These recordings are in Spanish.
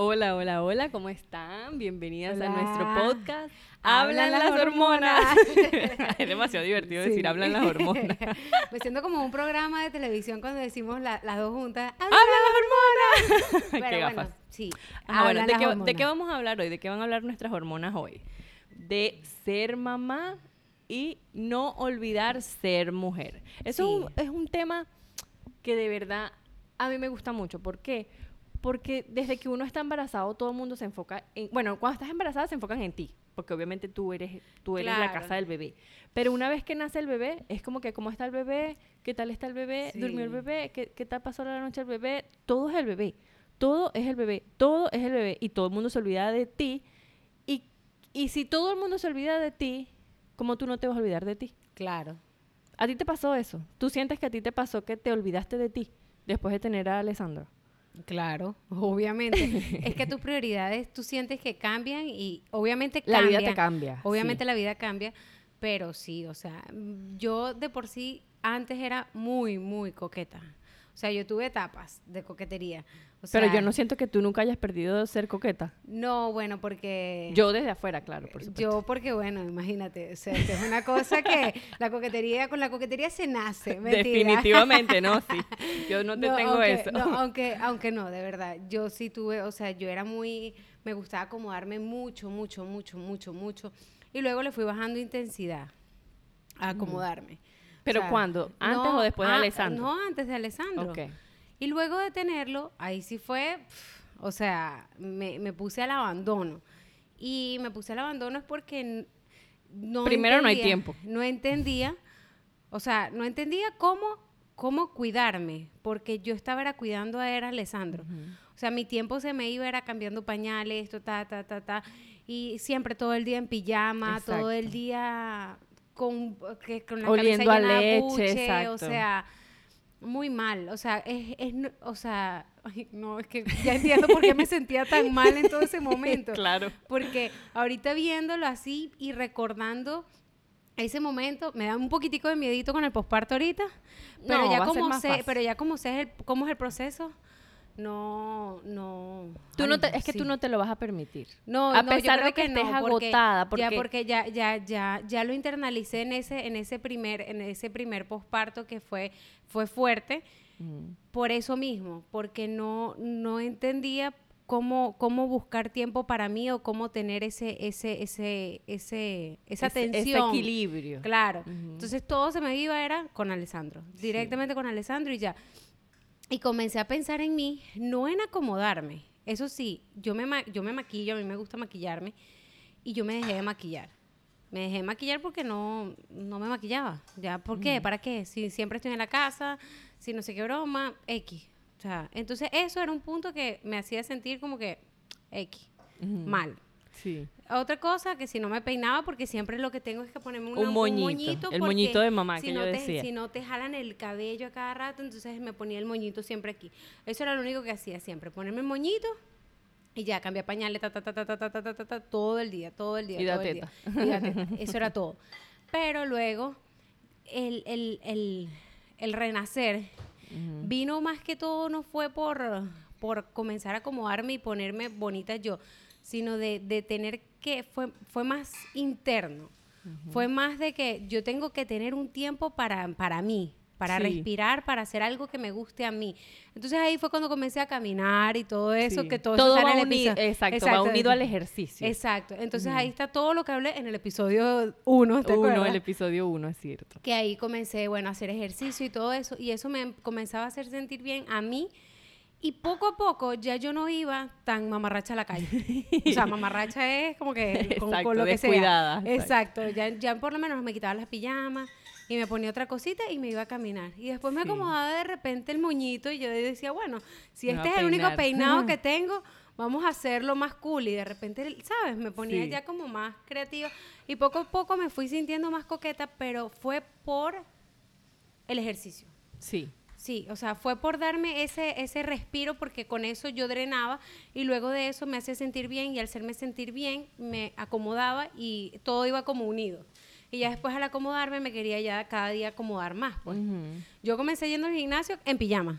Hola, hola, hola, ¿cómo están? Bienvenidas a nuestro podcast. Hablan Hablan las las hormonas. hormonas. es demasiado divertido Sí. decir hablan las hormonas. Me siento como un programa de televisión cuando decimos la- las dos juntas. ¡Habla ¡Hablan las hormonas! Pero ¡Qué bueno, sí. Ajá, bueno, hablan ¿de qué, ¿de hormonas. qué vamos a hablar hoy? ¿De qué van a hablar nuestras hormonas hoy? De ser mamá y no olvidar ser mujer. Eso es un- es un tema que de verdad a mí me gusta mucho. ¿Por qué? Porque desde que uno está embarazado, todo el mundo se enfoca en... Bueno, cuando estás embarazada se enfocan en ti, porque obviamente tú eres, tú eres la casa del bebé. Pero una vez que nace el bebé, es como que cómo está el bebé, qué tal está el bebé, durmió el bebé, qué, qué tal pasó la noche el bebé. Todo es el bebé. Todo es el bebé. Todo es el bebé. Y todo el mundo se olvida de ti. Y, y si todo el mundo se olvida de ti, ¿cómo tú no te vas a olvidar de ti? Claro. ¿A ti te pasó eso? ¿Tú sientes que a ti te pasó que te olvidaste de ti después de tener a Alessandro? Claro, obviamente. es que tus prioridades tú sientes que cambian y obviamente La cambian. vida te cambia. Obviamente sí. la vida cambia, pero sí, o sea, yo de por sí antes era muy, muy coqueta. O sea, yo tuve etapas de coquetería. O Pero yo no siento que tú nunca hayas perdido ser coqueta. No, bueno, porque... Yo desde afuera, claro, por supuesto. Yo porque, bueno, imagínate, o sea, esto es una cosa que la coquetería, con la coquetería se nace, mentira. Definitivamente, no, sí. Yo no te No, tengo aunque, eso. no, aunque, aunque no, de verdad, yo sí tuve, o sea, yo era muy, me gustaba acomodarme mucho, mucho, mucho, mucho, mucho, y luego le fui bajando intensidad a acomodarme. ¿Pero O sea, cuándo? ¿Antes o después de ah, Alessandro? No, antes de Alessandro. Ok. Y luego de tenerlo, ahí sí fue, pf, o sea, me, me puse al abandono. Y me puse al abandono es porque no Primero, no hay tiempo. No entendía, o sea, no entendía cómo, cómo cuidarme, porque yo estaba era cuidando a era Alessandro. O sea, mi tiempo se me iba era cambiando pañales, esto, ta, ta, ta, ta. Y siempre todo el día en pijama, todo el día con, que, con la Oliendo a leche, buche, exacto. O sea, muy mal. O sea, es, es o sea, ay, no, es que ya entiendo por qué me sentía tan mal en todo ese momento. Claro. Porque ahorita viéndolo así y recordando ese momento, me da un poquitico de miedito con el posparto ahorita. Pero No, ya como sé, pero ya como sé el, cómo es el proceso, no, no. Tú ay, no te- es que sí. tú no te lo vas a permitir. No, a no, yo pesar creo de que, estés no, porque agotada, Ya porque porque ya, ya, ya, ya lo internalicé en ese, en ese primer, en ese primer posparto que fue, fue fuerte, Mm. por eso mismo, porque no, no entendía cómo, cómo buscar tiempo para mí o cómo tener ese, ese, ese, ese, esa Ese- tensión. Ese equilibrio. Claro. Entonces todo se me iba era con Alessandro, directamente con Alessandro y ya. Y comencé a pensar en mí, no en acomodarme. Eso sí, yo me, ma- yo me maquillo, a mí me gusta maquillarme y yo me dejé de maquillar. Me dejé de maquillar porque no, no me maquillaba. ¿Ya? ¿Por qué? ¿Para qué? Si siempre estoy en la casa, si no sé qué broma, X. O sea, entonces eso era un punto que me hacía sentir como que X, mal. Sí. Otra cosa que si no me peinaba, porque siempre lo que tengo es que ponerme una- Un moñito, el moñito de mamá si que no yo te, decía. Si no te jalan el cabello a cada rato, entonces me ponía el moñito siempre aquí. Eso era lo único que hacía siempre, ponerme el moñito y ya, cambiar pañales, ta, ta, ta, ta, ta, ta, ta, ta, ta, todo el día, todo el día. Y todo el teta. día. Y da teta. Eso era todo. Pero luego, el, el, el, el renacer vino más que todo, no fue por, por comenzar a acomodarme y ponerme bonita yo, sino de, de tener que, fue, fue más interno. Fue más de que yo tengo que tener un tiempo para, para mí, para Sí. respirar, para hacer algo que me guste a mí. Entonces ahí fue cuando comencé a caminar y todo eso, Sí. que todo, Todo eso va en el unido, episodio. exacto, va unido al ejercicio. Exacto. Entonces ahí está todo lo que hablé en el episodio 1, ¿te Uno, el episodio uno, es cierto. que ahí comencé, bueno, a hacer ejercicio y todo eso, y eso me comenzaba a hacer sentir bien a mí, y poco a poco ya yo no iba tan mamarracha a la calle. O sea, mamarracha es como que con, con Exacto, lo que sea. Exacto, ya, ya por lo menos me quitaba las pijamas y me ponía otra cosita y me iba a caminar. Y después me Sí. acomodaba de repente el moñito y yo decía, bueno, si Me este es el único peinado que tengo, vamos a hacerlo más cool. Y de repente, ¿sabes? Me ponía Sí. ya como más creativa. Y poco a poco me fui sintiendo más coqueta, pero fue por el ejercicio. Sí. Sí, o sea, fue por darme ese, ese respiro porque con eso yo drenaba y luego de eso me hacía sentir bien y al hacerme sentir bien me acomodaba y todo iba como unido. Y ya después al acomodarme me quería ya cada día acomodar más. Pues. Yo comencé yendo al gimnasio en pijama.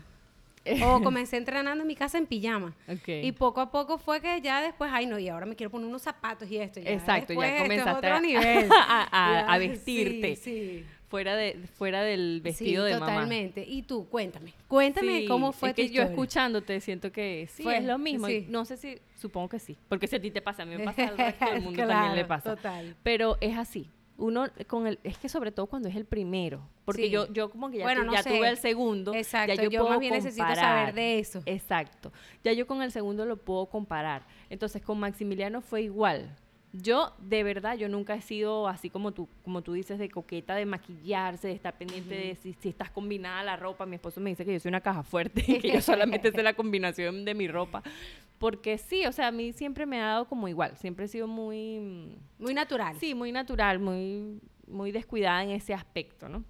O comencé entrenando en mi casa en pijama. Ok. Y poco a poco fue que ya después, ay no, y ahora me quiero poner unos zapatos y esto. Ya Exacto, ya es otro a- nivel. a- a vestirte. Sí, sí. Fuera, de, fuera del vestido Sí, de mamá. totalmente. Y tú, cuéntame. Cuéntame Sí, cómo fue es tu que yo historia. escuchándote siento que sí, Fue, es lo mismo. sí. No sé si, supongo que sí. Porque si a ti te pasa, a mí me pasa, al resto del mundo también le pasa. total. Pero es así. Uno con el, es que sobre todo cuando es el primero. Porque yo, yo como que ya, Bueno, tu- no ya sé. tuve el segundo. Exacto, ya yo, yo puedo más bien necesito saber de eso. Exacto. Ya yo con el segundo lo puedo comparar. Entonces con Maximiliano fue igual. Yo, de verdad, yo nunca he sido así como tú, como tú dices, de coqueta, de maquillarse, de estar pendiente de si, si estás combinada la ropa. Mi esposo me dice que yo soy una caja fuerte, que yo solamente sé la combinación de mi ropa. Porque sí, o sea, a mí siempre me ha dado como igual. Siempre he sido muy... mm, Muy natural. Sí, muy natural, muy, muy descuidada en ese aspecto, ¿no?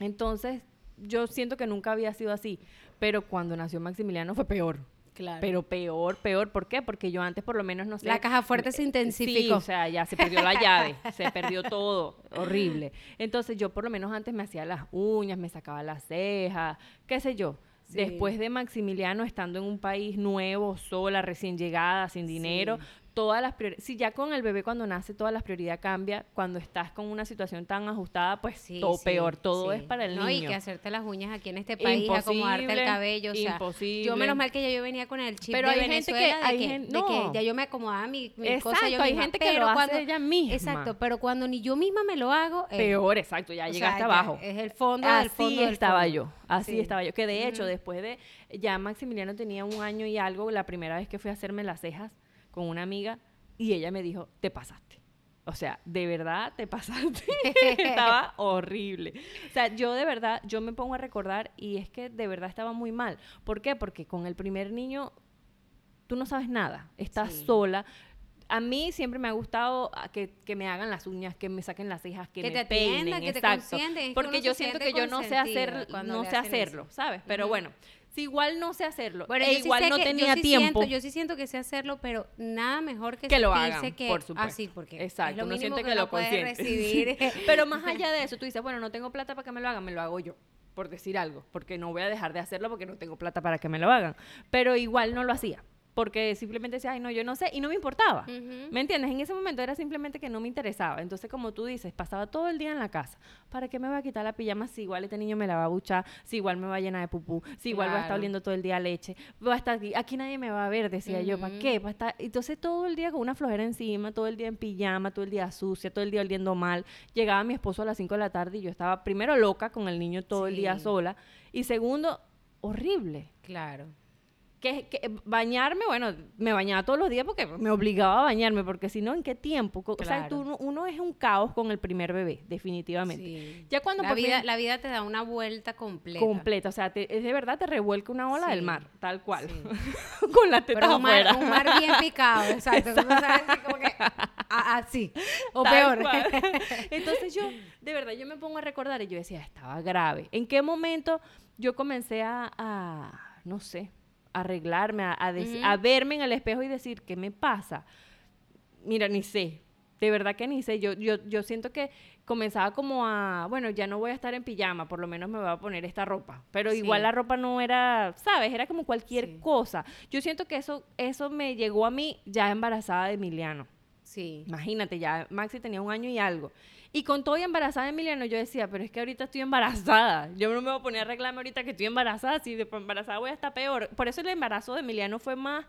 Entonces, yo siento que nunca había sido así, pero cuando nació Maximiliano fue peor. Claro. Pero peor, peor, ¿por qué? Porque yo antes por lo menos no sé. La caja fuerte se intensificó. Sí, o sea, ya se perdió la llave, se perdió todo, horrible. Entonces yo por lo menos antes me hacía las uñas, me sacaba las cejas, qué sé yo. Sí. Después de Maximiliano estando en un país nuevo, sola, recién llegada, sin dinero, todas las prioridades, si ya con el bebé cuando nace todas las prioridades cambia, cuando estás con una situación tan ajustada, pues Sí, todo sí, peor, todo sí. es para el no, niño. y que hacerte las uñas aquí en este país, acomodarte el Imposible, cabello, o sea, yo imposible. menos mal que ya yo venía con el chip Pero de hay gente que- de hay de no. que ya yo me acomodaba mi, mi cosa Exacto, yo hay gente que pero lo hace cuando- ella misma. Exacto, pero cuando ni yo misma me lo hago, eh, Peor, exacto, ya sea, llegaste ya abajo. Es el fondo del así fondo del estaba fondo. yo, así Sí. estaba yo. Que de hecho, después de, ya Maximiliano tenía un año y algo, la primera vez que fui a hacerme las cejas con una amiga, y ella me dijo, te pasaste. O sea, de verdad te pasaste. estaba horrible. O sea, yo de verdad, yo me pongo a recordar y es que de verdad estaba muy mal. ¿Por qué? Porque con el primer niño tú no sabes nada, estás Sí. sola. A mí siempre me ha gustado ah, que, que me hagan las uñas, que me saquen las cejas, que, Que me te atiendan, peinen, que te exacto. que Porque yo siento que yo no sé hacer, no sé eso. hacerlo, ¿sabes? Pero bueno, si igual no sé hacerlo, Bueno, e sí igual no que- yo tenía sí tiempo. siento- yo sí siento que sé hacerlo, pero nada mejor que, que lo hagan, que por supuesto. así, porque Exacto, es lo uno mínimo siente que, lo puede consiente. recibir. Pero más allá de eso, tú dices, bueno, no tengo plata para que me lo hagan, me lo hago yo, por decir algo, porque no voy a dejar de hacerlo porque no tengo plata para que me lo hagan. Pero igual no lo hacía, porque simplemente decía, ay, no, yo no sé, y no me importaba. ¿Me entiendes? En ese momento era simplemente que no me interesaba. Entonces, como tú dices, pasaba todo el día en la casa. ¿Para qué me voy a quitar la pijama si igual este niño me la va a buchar? Si igual me va a llenar de pupú? Si igual va a estar oliendo todo el día leche? Va a estar aquí, aquí nadie me va a ver, decía yo. ¿Para qué? ¿Para estar? Entonces, todo el día con una flojera encima, todo el día en pijama, todo el día sucia, todo el día oliendo mal. Llegaba mi esposo a las 5 de la tarde y yo estaba primero loca con el niño todo el día sola. Y segundo, horrible Claro. Que, que bañarme, bueno, me bañaba todos los días porque me obligaba a bañarme, porque si no, ¿en qué tiempo? Co- O sea, Claro. tú no- uno es un caos con el primer bebé, definitivamente. Sí. Ya cuando la vida, fin- la vida te da una vuelta completa. completa, o sea, te- es de verdad te revuelca una ola del mar, tal cual, Sí. con las tetas Pero un mar, afuera. un mar bien picado, exacto. Tú no sabes como que así. O Tal peor. cual. Entonces yo, de verdad, yo me pongo a recordar y yo decía, estaba grave. ¿En qué momento yo comencé a, a, no sé, arreglarme, a, verme en el espejo y decir, ¿qué me pasa? Mira, ni sé. De verdad que ni sé. Yo, yo, yo siento que comenzaba como a, bueno, ya no voy a estar en pijama, por lo menos me voy a poner esta ropa. Pero igual la ropa no era, ¿sabes? Era como cualquier Sí. cosa. Yo siento que eso, eso me llegó a mí ya embarazada de Emiliano. Sí. Imagínate, ya Maxi tenía un año y algo. Y con todo y embarazada de Emiliano, yo decía, pero es que ahorita estoy embarazada. Yo no me voy a poner a arreglarme ahorita que estoy embarazada. Si después embarazada voy a estar peor. Por eso el embarazo de Emiliano fue más,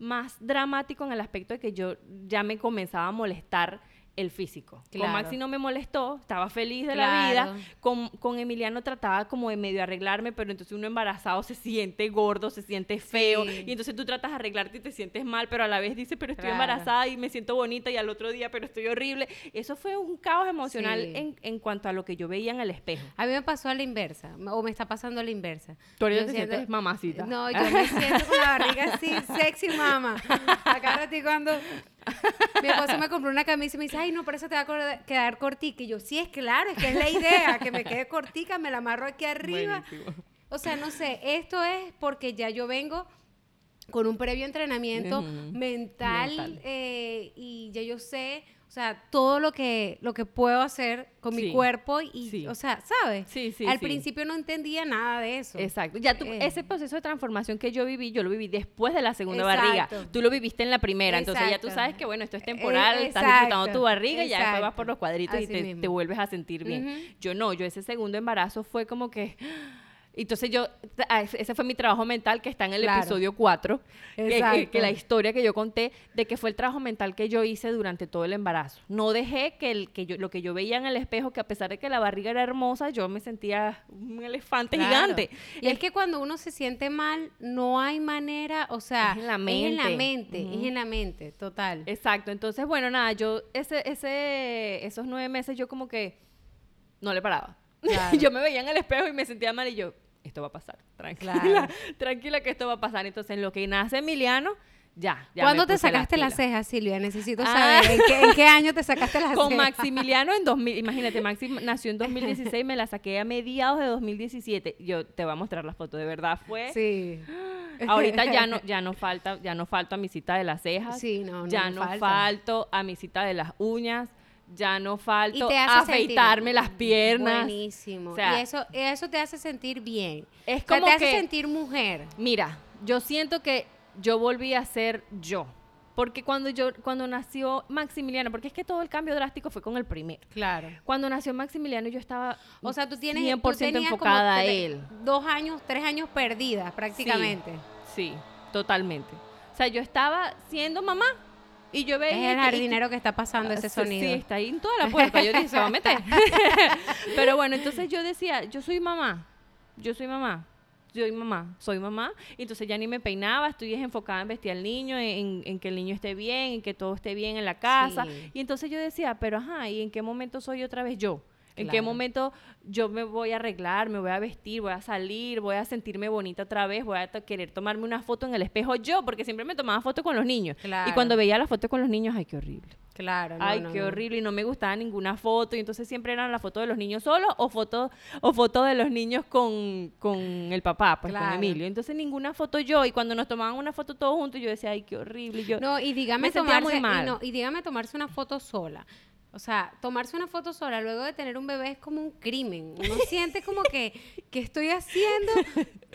más dramático en el aspecto de que yo ya me comenzaba a molestar el físico. Con Claro. Maxi no me molestó, estaba feliz de la vida. Con, con Emiliano trataba como de medio arreglarme, pero entonces uno embarazado se siente gordo, se siente feo. Sí. Y entonces tú tratas de arreglarte y te sientes mal, pero a la vez dices, pero estoy Claro. embarazada y me siento bonita y al otro día, pero estoy horrible. Eso fue un caos emocional Sí. en, en cuanto a lo que yo veía en el espejo. A mí me pasó a la inversa, o me está pasando a la inversa. Tú ahorita te siento- sientes mamacita. No, yo me siento con la barriga así, sexy mama. Acá ratito cuando mi esposo me compró una camisa y me dice, ay, no, pero eso te va a quedar cortica. Y yo, sí, es claro, es que es la idea, que me quede cortica, me la amarro aquí arriba. Buenísimo. O sea, no sé, esto es porque ya yo vengo con un previo entrenamiento Mental. eh, y ya yo sé, o sea, todo lo que, lo que puedo hacer con mi cuerpo y, Sí. o sea, ¿sabes? Sí, sí, Al sí. principio no entendía nada de eso. Exacto. Ya tú, Eh. ese proceso de transformación que yo viví, yo lo viví después de la segunda Exacto. barriga. Tú lo viviste en la primera. Entonces ya tú sabes que, bueno, esto es Eh, temporal, estás disfrutando tu barriga y ya después vas por los cuadritos y te, te vuelves a sentir bien. Yo no, yo ese segundo embarazo fue como que... Entonces yo, ah, ese fue mi trabajo mental que está en el Claro. episodio 4, que, que- la historia que yo conté de que fue el trabajo mental que yo hice durante todo el embarazo. No dejé que, el, que yo, lo que yo veía en el espejo, que a pesar de que la barriga era hermosa, yo me sentía un elefante Claro. gigante. Y es que cuando uno se siente mal, no hay manera, o sea, Es en la Es en mente. la mente, es en la mente, total. Exacto, entonces bueno, nada, yo ese, ese, esos nueve meses yo como que no le paraba. Claro. yo me veía en el espejo y me sentía mal y yo, esto va a pasar, tranquila, Claro. tranquila que esto va a pasar. Entonces en lo que nace Emiliano, ya. ya ¿Cuándo te sacaste las pilas. cejas, Silvia? Necesito Ah. saber ¿en qué, en qué año te sacaste las Con cejas. Maximiliano en 2000, imagínate, Maxi nació en 2016, me la saqué a mediados de 2017. Yo te voy a mostrar la foto, de verdad fue. Sí. Ahorita ya no, ya no falta, ya no falto a mi cita de las cejas. Sí, no, no, ya no no falta. falto a mi cita de las uñas. Ya no falto Y te a hace sentir afeitarme las piernas. Buenísimo. O sea, y eso, eso te hace sentir bien. Es O sea, como te hace sentir mujer. Mira, yo siento que yo volví a ser yo. Porque cuando yo, cuando nació Maximiliano, porque es que todo el cambio drástico fue con el primero. Claro. Cuando nació Maximiliano yo estaba O sea, tú tienes 100% tú como enfocada a él. Dos años, tres años perdidas prácticamente. Sí, totalmente. O sea, yo estaba siendo mamá y yo veía... Es el jardinero que está pasando ese Sí, sonido. Sí, está ahí en toda la puerta. Yo dije, se va a meter. Pero bueno, entonces yo decía, yo soy mamá. Yo soy mamá. Soy mamá. Soy mamá. Y entonces ya ni me peinaba. Estoy enfocada en vestir al niño, en, en que el niño esté bien, en que todo esté bien en la casa. Sí. Y entonces yo decía, pero ajá, ¿y en qué momento soy otra vez yo? ¿En qué momento yo me voy a arreglar, me voy a vestir, voy a salir, voy a sentirme bonita otra vez, voy a querer tomarme una foto en el espejo yo? Porque siempre me tomaba foto con los niños. Y cuando veía la foto con los niños, ay, qué horrible. Claro. no, Ay, no, qué no. horrible. Y no me gustaba ninguna foto. Y entonces siempre eran las fotos de los niños solos o fotos o fotos de los niños con, con el papá, pues con. Emilio. Entonces ninguna foto yo. Y cuando nos tomaban una foto todos juntos, yo decía, ay, qué horrible. Y yo, No, y dígame me sentía muy tomarse, mal. Y dígame tomarse una foto sola. O sea, tomarse una foto sola luego de tener un bebé es como un crimen. Uno siente como que, ¿qué estoy haciendo?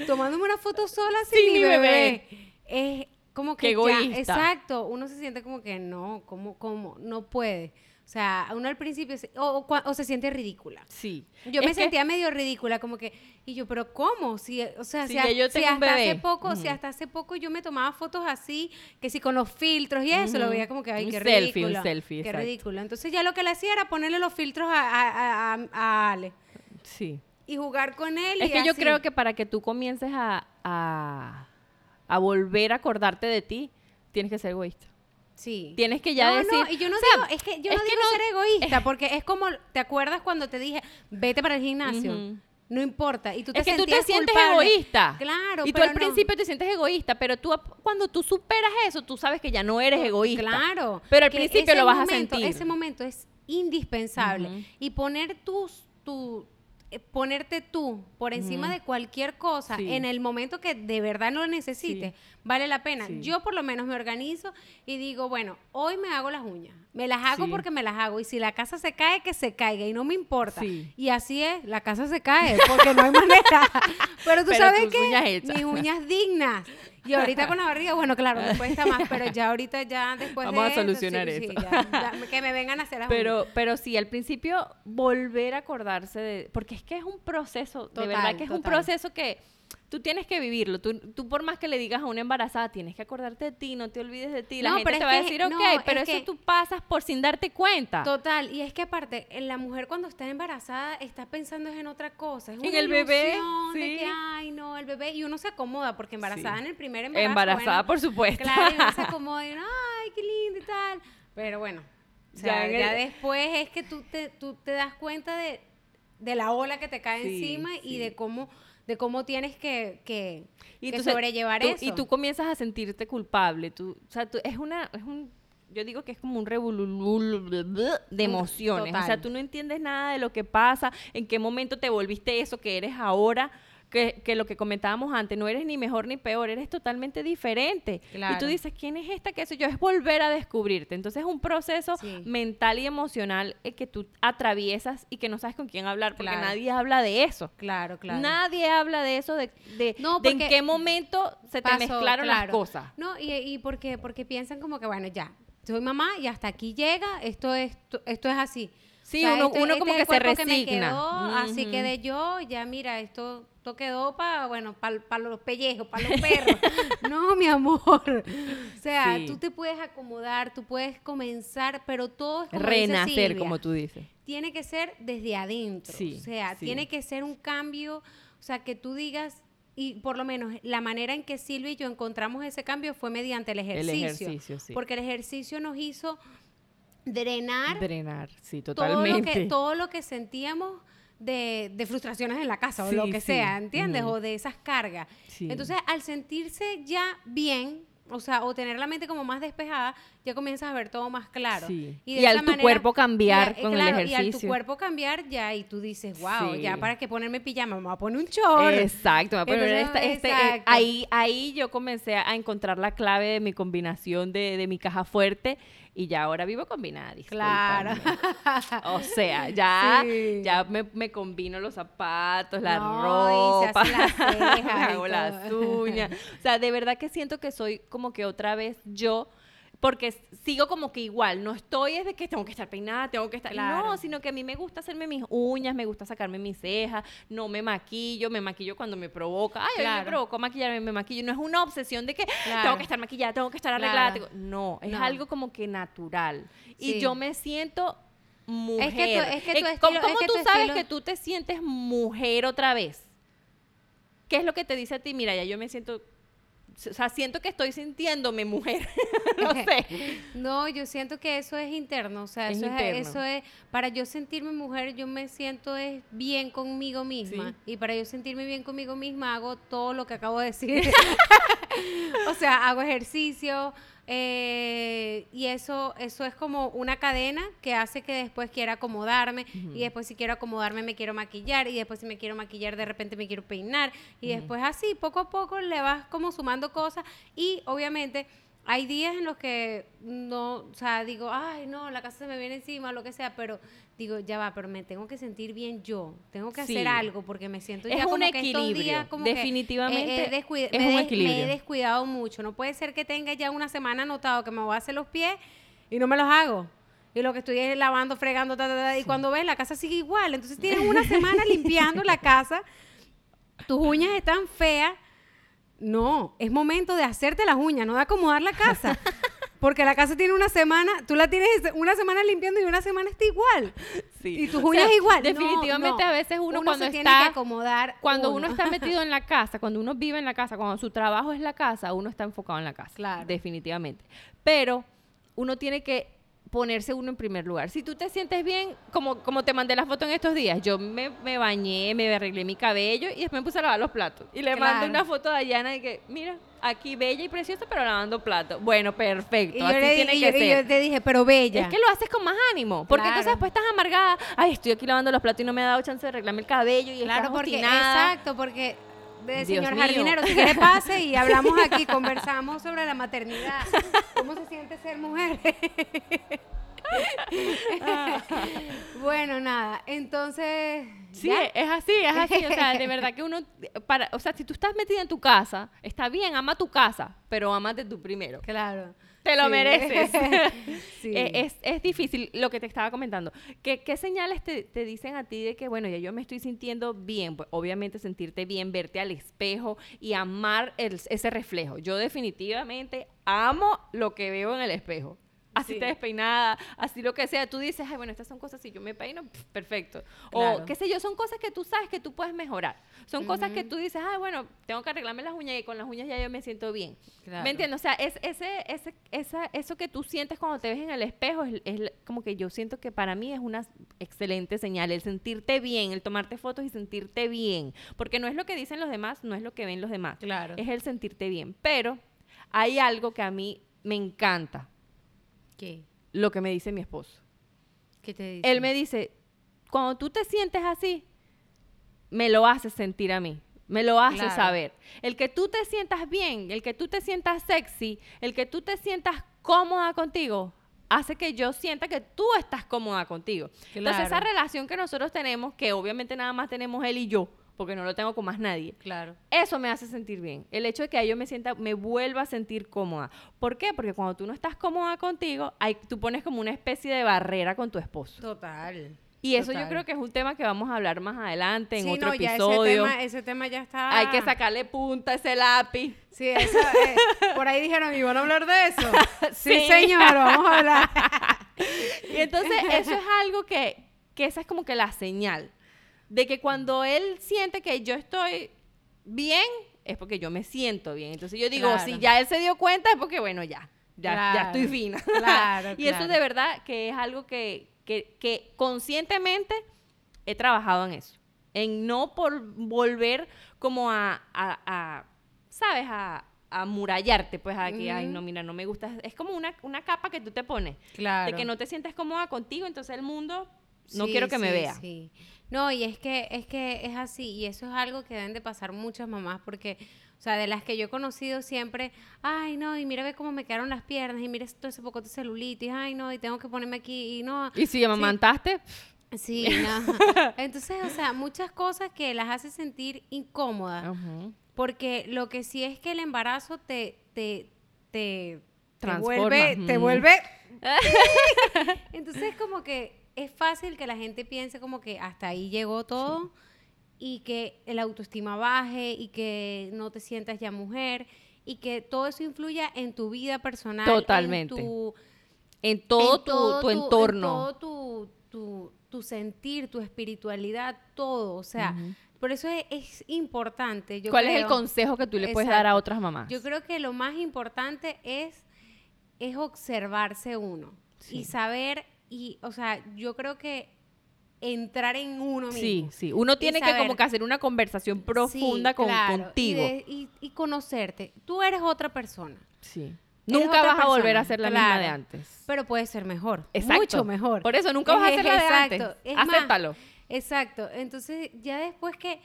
Tomándome una foto sola sin, Sin mi bebé. Es como que Qué ya- egoísta. exacto, uno se siente como que no, ¿cómo, cómo? No puede. O sea, uno al principio se- o, o o se siente ridícula. sí. Yo Es me sentía medio ridícula, como que, y yo, pero ¿cómo? Si, o sea, Sí, si, a- yo hasta hace poco, si hasta hace poco yo me tomaba fotos así, que si con los filtros y eso, lo veía como que, ay, Un qué selfie, un ridículo. selfie, Qué exacto. ridículo. Entonces ya lo que le hacía era ponerle los filtros a, a- a- Ale Sí. y jugar con él. Es y que yo creo que para que tú comiences a, a, a volver a acordarte de ti, tienes que ser egoísta. Sí. Tienes que ya no, decir... No, y yo no o sea, digo, es que yo es no digo no- ser egoísta, porque es como, ¿te acuerdas cuando te dije, vete para el gimnasio? No importa. Y tú te es que tú te sientes culpable. egoísta. Claro, Y tú pero al no. principio te sientes egoísta, pero tú cuando tú superas eso, tú sabes que ya no eres egoísta. Claro. Pero al principio lo vas a sentir. Ese momento es indispensable. Y poner tus, tu, ponerte tú por encima de cualquier cosa Sí. en el momento que de verdad no lo necesites, Sí. vale la pena. Sí. Yo por lo menos me organizo y digo, bueno, hoy me hago las uñas. Me las hago porque me las hago. Y si la casa se cae, que se caiga. Y no me importa. Y así es, la casa se cae, porque no hay manera. Pero tú Pero sabes que mis uñas dignas. Y ahorita con la barriga, bueno, claro, me cuesta más, pero ya ahorita ya después Vamos de a esto, solucionar sí, sí, eso. ya, ya, que me vengan a hacer las Pero, pero sí, al principio volver a acordarse de... Porque es que es un proceso, de verdad que es un proceso que tú tienes que vivirlo. Tú, tú por más que le digas a una embarazada, tienes que acordarte de ti, no te olvides de ti. La No, gente pero te va a que- decir, ok, no, pero es eso que- tú pasas por sin darte cuenta. Total, y es que aparte, en la mujer cuando está embarazada está pensando en otra cosa, es En una el bebé, de que, ay, no, el bebé, y uno se acomoda, porque embarazada Sí. en el primer embarazo, Embarazada, bueno, por supuesto. Claro, y uno se acomoda y uno, ay, qué lindo y tal, pero bueno, o sea, Ya ya, en el- después es que tú te, tú te das cuenta de, de la ola que te cae Sí, encima y de cómo, de cómo tienes que, que, sobrellevar tú- eso. Y tú comienzas a sentirte culpable. Tú, o sea, tú, es una... Es un, yo digo que es como un revolulul de emociones. O sea, tú no entiendes nada de lo que pasa, en qué momento te volviste eso que eres ahora, que, que lo que comentábamos antes, no eres ni mejor ni peor, eres totalmente diferente. Y tú Claro. dices, ¿quién es esta? ¿Qué soy yo? Es volver a descubrirte. Entonces es un proceso Sí. mental y emocional eh, que tú atraviesas y que no sabes con quién hablar, porque Claro. nadie habla de eso. Claro, claro. Nadie habla de eso, de, de, No, de en qué momento se te mezclaron las claro. cosas. No, y, y porque, porque piensan como que, bueno, ya, soy mamá y hasta aquí llega, esto es, esto es así. Sí, uno- este- uno este como es que se resigna. quedó, así Ujú. quedé yo, ya mira, esto, esto quedó para, bueno, para los pellejos, para los perros. no, mi amor. O sea, Sí. tú te puedes acomodar, tú puedes comenzar, pero todo es como dice Renacer, Silvia, como tú dices. tiene que ser desde adentro. Sí, o sea, sí. tiene que ser un cambio, o sea, que tú digas, y por lo menos la manera en que Silvia y yo encontramos ese cambio fue mediante el El ejercicio. ejercicio, sí. Porque el ejercicio nos hizo drenar Drenar, sí, todo totalmente. lo, que, todo lo que sentíamos de, de frustraciones en la casa o lo que sí. sea, ¿entiendes? O de esas cargas. Sí. Entonces, al sentirse ya bien, o sea, o tener la mente como más despejada, ya comienzas a ver todo más claro. Sí. de Y al tu cuerpo cambiar con el claro, Y al tu ejercicio. cuerpo cambiar ya, y tú dices, wow, Sí. ya para que ponerme pijama, me voy a poner un short. Exacto, me voy a poner Entonces, esta- este, eh, exacto. ahí, ahí yo comencé a encontrar la clave de mi combinación de, de mi caja fuerte y ya ahora vivo combinada. Claro. O sea, ya, Sí. ya me, me combino los zapatos, la No, y se ropa, hace las cejas me y hago las uñas. O sea, de verdad que siento que soy como que otra vez yo. Porque sigo como que igual, no estoy es de que tengo que estar peinada, tengo que estar... Claro. No, sino que a mí me gusta hacerme mis uñas, me gusta sacarme mis cejas, no me maquillo, me maquillo cuando me provoca. Ay, hoy me Claro. provocó maquillarme, me maquillo. No es una obsesión de que Claro. tengo que estar maquillada, tengo que estar arreglada. Claro. No, es No. algo como que natural. Y yo me siento mujer. Es que tú- es que tu Eh, estilo- ¿Cómo, es que tú tu sabes estilo- que tú te sientes mujer otra vez? ¿Qué es lo que te dice a ti? Mira, ya yo me siento... O sea, siento que estoy sintiéndome mujer. no sé. No, yo siento que eso es interno, o sea, Es eso es, eso es, para yo sentirme mujer, yo me siento es bien conmigo misma, Sí. y para yo sentirme bien conmigo misma hago todo lo que acabo de decir, o sea, hago ejercicio, eh, y eso, eso es como una cadena que hace que después quiera acomodarme, y después si quiero acomodarme me quiero maquillar, y después si me quiero maquillar de repente me quiero peinar, y después así, poco a poco le vas como sumando cosas, y obviamente hay días en los que no, o sea, digo, ay, no, la casa se me viene encima, o lo que sea, pero digo, ya va, pero me tengo que sentir bien yo, tengo que Sí. hacer algo porque me siento Es ya un como que estos equilibrio, días como que, definitivamente eh, eh, descuida- es me un equilibrio. Me he descuidado mucho, no puede ser que tenga ya una semana anotado que me voy a hacer los pies y no me los hago. Y lo que estoy es lavando, fregando, ta, ta, ta, y cuando ves la casa sigue igual. Entonces tienes una semana limpiando la casa, tus uñas están feas. No, es momento de hacerte las uñas, no de acomodar la casa. Porque la casa tiene una semana, tú la tienes una semana limpiando y una semana está igual. Sí. Y tus O uñas sea, igual. Definitivamente no. a veces uno, cuando se tiene está... que acomodar. Cuando uno. está metido en la casa, cuando uno vive en la casa, cuando su trabajo es la casa, uno está enfocado en la casa. Claro. Definitivamente. Pero uno tiene que ponerse uno en primer lugar. Si tú te sientes bien, como, como te mandé la foto en estos días, yo me, me bañé, me arreglé mi cabello y después me puse a lavar los platos. Y le Claro. mandé una foto a Dayana de que, mira, aquí bella y preciosa, pero lavando platos. Bueno, perfecto. Y yo, le di- tiene y que yo- y ser. yo te dije, pero bella. Es que lo haces con más ánimo. Porque Claro. entonces después estás amargada. Ay, estoy aquí lavando los platos y no me ha dado chance de arreglarme el cabello y Claro, porque obstinada. exacto, porque de señor mío. jardinero, si quiere pase y hablamos aquí, conversamos sobre la maternidad. ¿Cómo se siente ser mujer? bueno, nada, entonces Sí, ¿ya? es así, es así. O sea, de verdad que uno, para, o sea, si tú estás metida en tu casa, está bien, ama tu casa, pero amate tú primero. Claro. Te lo Sí. mereces. Sí. Eh, es, es difícil lo que te estaba comentando. ¿Qué, qué señales te, te dicen a ti de que, bueno, ya yo me estoy sintiendo bien? Pues obviamente sentirte bien, verte al espejo y amar el- ese reflejo. Yo definitivamente amo lo que veo en el espejo. Así Sí. te despeinada, así lo que sea. Tú dices, ay, bueno, estas son cosas, si yo me peino, perfecto. O qué sé yo, son cosas que tú sabes que tú puedes mejorar. Son cosas que tú dices, ay, bueno, tengo que arreglarme las uñas y con las uñas ya yo me siento bien. Claro. ¿Me entiendes? O sea, es, ese, ese, esa, eso que tú sientes cuando te ves en el espejo es, es como que yo siento que para mí es una excelente señal, el sentirte bien, el tomarte fotos y sentirte bien. Porque no es lo que dicen los demás, no es lo que ven los demás. Claro. Es el sentirte bien. Pero hay algo que a mí me encanta, ¿Qué? lo que me dice mi esposo. ¿Qué te dice? Él me dice, cuando tú te sientes así, me lo haces sentir a mí. Me lo hace Claro. saber. El que tú te sientas bien, el que tú te sientas sexy, el que tú te sientas cómoda contigo, hace que yo sienta que tú estás cómoda contigo. Entonces, esa relación que nosotros tenemos, que obviamente nada más tenemos él y yo, porque no lo tengo con más nadie, Claro. eso me hace sentir bien. El hecho de que yo me sienta, me vuelva a sentir cómoda. ¿Por qué? Porque cuando tú no estás cómoda contigo, hay, tú pones como una especie de barrera con tu esposo. Total. Y eso yo creo que es un tema que vamos a hablar más adelante en Sí, otro no, ya episodio. ese tema, ese tema ya está. Hay que sacarle punta a ese lápiz. Sí, eso, eh, por ahí dijeron, ¿y van a hablar de eso? sí, Sí. señor, vamos a hablar. Y entonces eso es algo que, que esa es como que la señal de que cuando él siente que yo estoy bien, es porque yo me siento bien. Entonces yo digo, Claro. si ya él se dio cuenta, es porque bueno, ya, ya, ya estoy fina. Claro, y eso de verdad que es algo que, que, que conscientemente he trabajado en eso. En no por volver como a, a- a, ¿sabes? A, a murallarte, pues a que, ay, no, mira, no me gusta. Es como una, una capa que tú te pones. Claro. De que no te sientes cómoda contigo, entonces el mundo no Sí, quiero que me vea. sí. No, y es que, es que es así, y eso es algo que deben de pasar muchas mamás, porque, o sea, de las que yo he conocido siempre, ay, no, y mira ve cómo me quedaron las piernas, y mira todo ese poco de celulitis, ay, no, y tengo que ponerme aquí, y no. Y si amamantaste, Sí, no. Entonces, o sea, muchas cosas que las hace sentir incómodas, porque lo que sí es que el embarazo te, te, te, te vuelve, te vuelve. Entonces, como que es fácil que la gente piense como que hasta ahí llegó todo y que el autoestima baje y que no te sientas ya mujer y que todo eso influya en tu vida personal, Totalmente. en tu, en todo, en tu, todo tu en entorno. todo tu, tu, sentir, tu espiritualidad, todo. O sea, Ujú. por eso es, es importante. Yo ¿Cuál es el creo- consejo que tú le puedes dar a otras mamás? Yo creo que lo más importante es, es observarse uno Sí. y saber, y, o sea, yo creo que entrar en uno Sí, mismo. sí. Uno tiene que como que hacer una conversación Sí, profunda con, claro, contigo. Y, de- y- y conocerte. Tú eres otra persona, Sí. Eres Nunca vas a volver a ser la misma de antes. pero puedes ser mejor. Exacto. Mucho mejor. Por eso nunca vas a ser la de Exacto, antes. es más, Acéptalo. Exacto. Entonces, ya después que,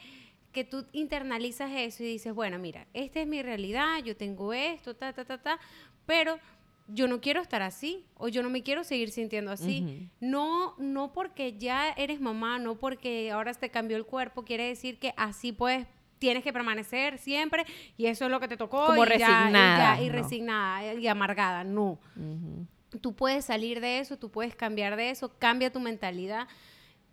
que tú internalizas eso y dices, bueno, mira, esta es mi realidad, yo tengo esto, ta, ta, ta, ta, pero yo no quiero estar así o yo no me quiero seguir sintiendo así. No, no porque ya eres mamá, no porque ahora te cambió el cuerpo, quiere decir que así puedes tienes que permanecer siempre y eso es lo que te tocó Como y ya- y ya- resignada, y ¿no? resignada y amargada, no tú puedes salir de eso, tú puedes cambiar de eso, cambia tu mentalidad,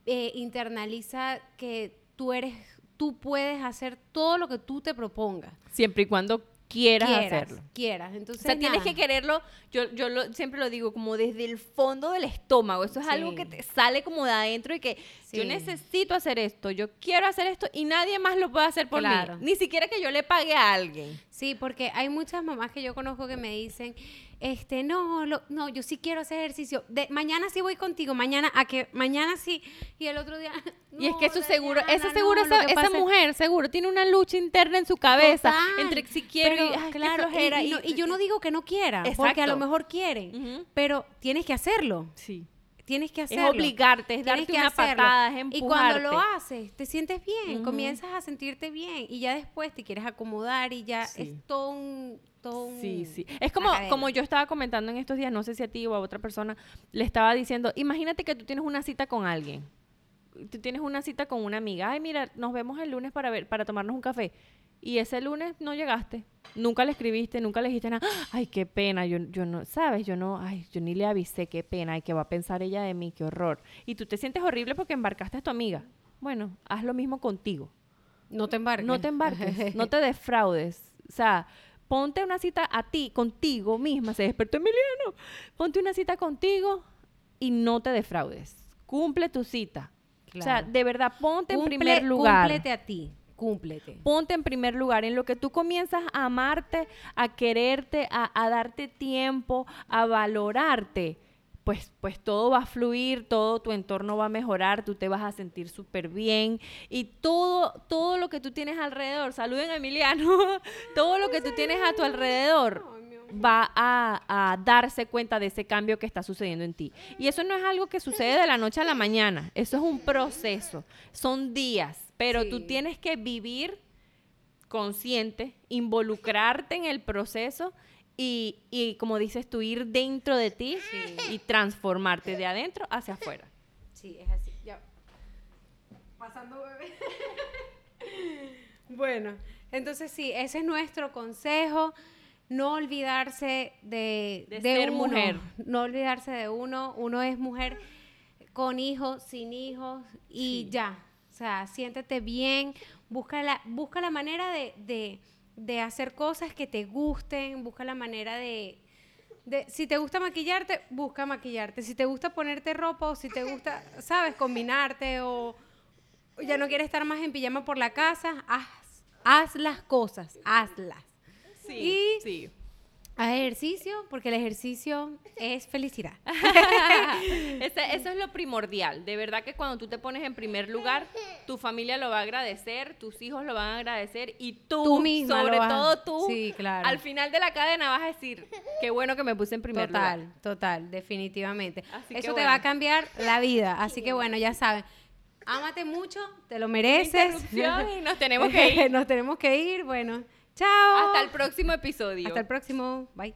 eh, internaliza que tú eres, tú puedes hacer todo lo que tú te propongas. Siempre y cuando quieras, quieras, hacerlo. Quieras. Entonces, O sea, tienes que quererlo, yo, yo lo- siempre lo digo, como desde el fondo del estómago. Eso es algo que te sale como de adentro y que yo necesito hacer esto, yo quiero hacer esto y nadie más lo puede hacer por Claro. mí. Ni siquiera que yo le pague a alguien. Sí, porque hay muchas mamás que yo conozco que me dicen, este, no, lo- no, yo sí quiero hacer ejercicio. De, mañana sí voy contigo, mañana, a que mañana sí. Y el otro día. y es que eso "No, seguro, Dayana, esa seguro, no, esa, es- mujer seguro tiene una lucha interna en su cabeza Total, entre si quiero pero, y, ay, claro, y- flojera, y, yo no digo que no quieran, porque a lo mejor quieren, Ujú. pero tienes que hacerlo. Sí. Tienes que Es hacerlo. obligarte, es darte que una hacerlo. patada, es Y cuando lo empujarte. haces, te sientes bien, comienzas a sentirte bien y ya después te quieres acomodar y ya Sí. es todo un... Todo un- Sí, sí. Es como, como yo estaba comentando en estos días, no sé si a ti o a otra persona, le estaba diciendo, imagínate que tú tienes una cita con alguien. Tú tienes una cita con una amiga. Ay, mira, nos vemos el lunes para ver, para tomarnos un café. Y ese lunes no llegaste. Nunca le escribiste, nunca le dijiste nada. Ay, qué pena. Yo, yo no, ¿sabes? Yo no, ay, yo ni le avisé, qué pena. Ay, qué va a pensar ella de mí, qué horror. Y tú te sientes horrible porque embarcaste a tu amiga. Bueno, haz lo mismo contigo. No te embarques. No te embarques, no te defraudes. O sea, ponte una cita a ti, contigo misma. Se despertó Emiliano. Ponte una cita contigo y no te defraudes. Cumple tu cita. O sea, de verdad, ponte en primer lugar. Cúmplete a ti, cúmplete. Ponte en primer lugar, en lo que tú comienzas a amarte, a quererte, a, a darte tiempo, a valorarte, pues, pues todo va a fluir, todo tu entorno va a mejorar, tú te vas a sentir súper bien y todo, todo lo que tú tienes alrededor, saluden a Emiliano, todo lo que tú tienes a tu alrededor va a, a darse cuenta de ese cambio que está sucediendo en ti. Y eso no es algo que sucede de la noche a la mañana, eso es un proceso, son días, pero tú tienes que vivir consciente, involucrarte en el proceso y, y, como dices tú, ir dentro de ti y transformarte de adentro hacia afuera. Sí, es así. Ya. Pasando bebé. bueno, entonces sí, ese es nuestro consejo. No olvidarse de, De ser uno. mujer. No olvidarse de uno. Uno es mujer con hijos, sin hijos y Sí. ya. O sea, siéntete bien. Busca la, busca la manera de, de- de hacer cosas que te gusten. Busca la manera de, de- si te gusta maquillarte, busca maquillarte. Si te gusta ponerte ropa o si te gusta, ¿sabes? Combinarte o ya no quieres estar más en pijama por la casa, haz, haz las cosas, hazlas. Sí, Y- sí. Haz ejercicio, porque el ejercicio es felicidad. Ese- eso es lo primordial. De verdad que cuando tú te pones en primer lugar, tu familia lo va a agradecer, tus hijos lo van a agradecer y tú, Tú misma sobre vas a- todo tú, Sí, claro. al final de la cadena vas a decir, qué bueno que me puse en primer Total, lugar. total, definitivamente. Así que Eso te bueno. va a cambiar la vida. Así que bueno, ya saben. Ámate mucho, te lo mereces. Y nos tenemos que ir. Nos tenemos que ir. Bueno, chao. Hasta el próximo episodio. Hasta el próximo. Bye.